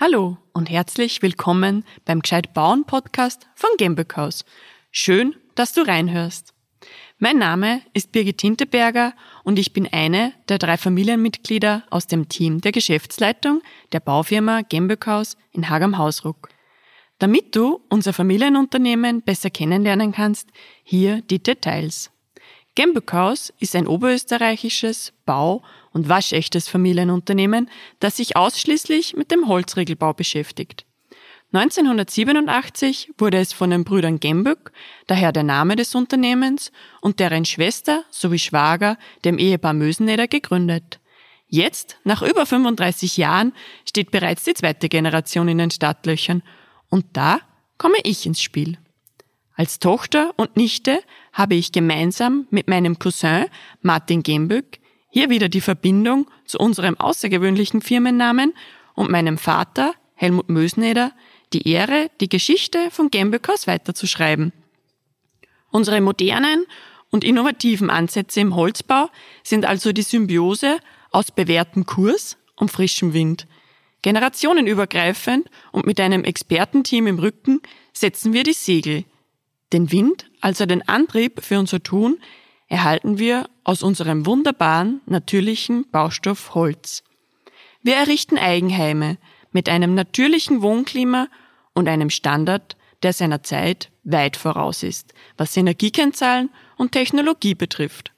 Hallo und herzlich willkommen beim Gescheit Bauen Podcast von Gemböckhaus. Schön, dass du reinhörst. Mein Name ist Birgit Hinteberger und ich bin eine der drei Familienmitglieder aus dem Team der Geschäftsleitung der Baufirma Gemböckhaus in Hagam-Hausruck. Damit du unser Familienunternehmen besser kennenlernen kannst, hier die Details. Gemböckhaus ist ein oberösterreichisches Bau- und waschechtes Familienunternehmen, das sich ausschließlich mit dem Holzregelbau beschäftigt. 1987 wurde es von den Brüdern Gembück, daher der Name des Unternehmens, und deren Schwester sowie Schwager, dem Ehepaar Möseneder, gegründet. Jetzt, nach über 35 Jahren, steht bereits die zweite Generation in den Startlöchern. Und da komme ich ins Spiel. Als Tochter und Nichte habe ich gemeinsam mit meinem Cousin Martin Gembück hier wieder die Verbindung zu unserem außergewöhnlichen Firmennamen und meinem Vater Helmut Mösneder die Ehre, die Geschichte von Gemböckers weiterzuschreiben. Unsere modernen und innovativen Ansätze im Holzbau sind also die Symbiose aus bewährtem Kurs und frischem Wind. Generationenübergreifend und mit einem Expertenteam im Rücken setzen wir die Segel. Den Wind, also den Antrieb für unser Tun, erhalten wir aus unserem wunderbaren, natürlichen Baustoff Holz. Wir errichten Eigenheime mit einem natürlichen Wohnklima und einem Standard, der seiner Zeit weit voraus ist, was Energiekennzahlen und Technologie betrifft.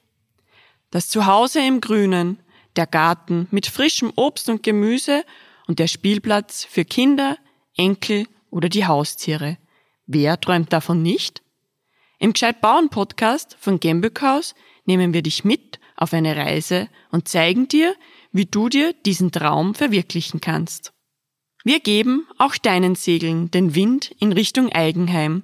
Das Zuhause im Grünen, der Garten mit frischem Obst und Gemüse und der Spielplatz für Kinder, Enkel oder die Haustiere. Wer träumt davon nicht? Im Gescheit Bauen Podcast von Gembückhaus nehmen wir dich mit auf eine Reise und zeigen dir, wie du dir diesen Traum verwirklichen kannst. Wir geben auch deinen Segeln den Wind in Richtung Eigenheim.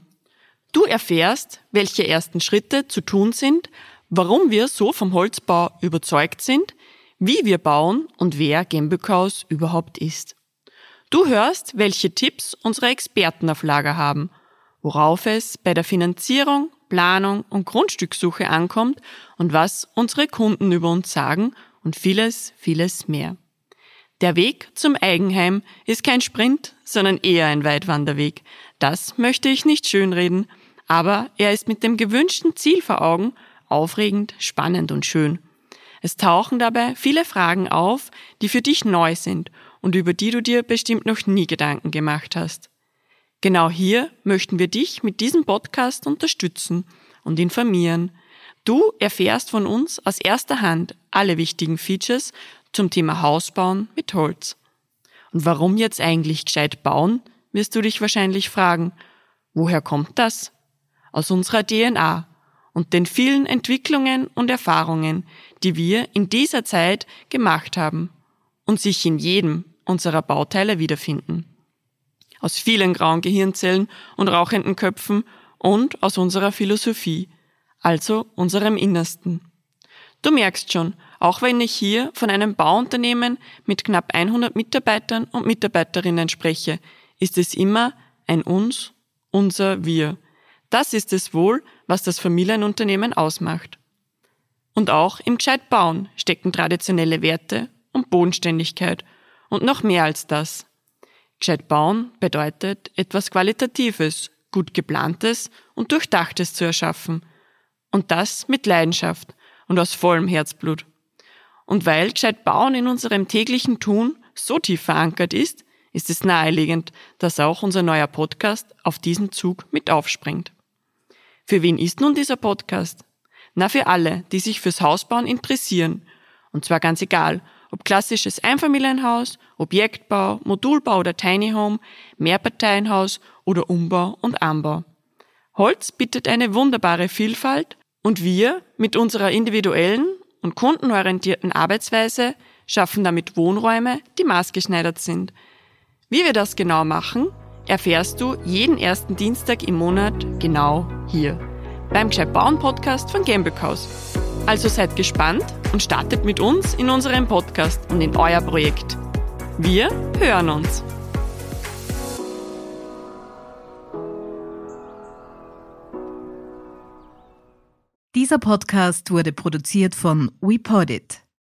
Du erfährst, welche ersten Schritte zu tun sind, warum wir so vom Holzbau überzeugt sind, wie wir bauen und wer Gembückhaus überhaupt ist. Du hörst, welche Tipps unsere Experten auf Lager haben, worauf es bei der Finanzierung, Planung und Grundstückssuche ankommt und was unsere Kunden über uns sagen und vieles, vieles mehr. Der Weg zum Eigenheim ist kein Sprint, sondern eher ein Weitwanderweg. Das möchte ich nicht schönreden, aber er ist mit dem gewünschten Ziel vor Augen aufregend, spannend und schön. Es tauchen dabei viele Fragen auf, die für dich neu sind und über die du dir bestimmt noch nie Gedanken gemacht hast. Genau hier möchten wir dich mit diesem Podcast unterstützen und informieren. Du erfährst von uns aus erster Hand alle wichtigen Features zum Thema Hausbauen mit Holz. Und warum jetzt eigentlich gescheit bauen, wirst du dich wahrscheinlich fragen. Woher kommt das? Aus unserer DNA und den vielen Entwicklungen und Erfahrungen, die wir in dieser Zeit gemacht haben und sich in jedem unserer Bauteile wiederfinden. Aus vielen grauen Gehirnzellen und rauchenden Köpfen und aus unserer Philosophie, also unserem Innersten. Du merkst schon, auch wenn ich hier von einem Bauunternehmen mit knapp 100 Mitarbeitern und Mitarbeiterinnen spreche, ist es immer ein uns, unser wir. Das ist es wohl, was das Familienunternehmen ausmacht. Und auch im Gescheit bauen stecken traditionelle Werte und Bodenständigkeit und noch mehr als das. Gescheit bauen bedeutet, etwas Qualitatives, gut geplantes und durchdachtes zu erschaffen. Und das mit Leidenschaft und aus vollem Herzblut. Und weil gescheit Bauen in unserem täglichen Tun so tief verankert ist, ist es naheliegend, dass auch unser neuer Podcast auf diesen Zug mit aufspringt. Für wen ist nun dieser Podcast? Na, für alle, die sich fürs Hausbauen interessieren. Und zwar ganz egal, ob klassisches Einfamilienhaus, Objektbau, Modulbau oder Tiny Home, Mehrparteienhaus oder Umbau und Anbau. Holz bietet eine wunderbare Vielfalt und wir mit unserer individuellen und kundenorientierten Arbeitsweise schaffen damit Wohnräume, die maßgeschneidert sind. Wie wir das genau machen, erfährst du jeden ersten Dienstag im Monat genau hier beim Gescheit Bauen Podcast von Gambelhaus. Also seid gespannt und startet mit uns in unserem Podcast und in euer Projekt. Wir hören uns. Dieser Podcast wurde produziert von WePodit.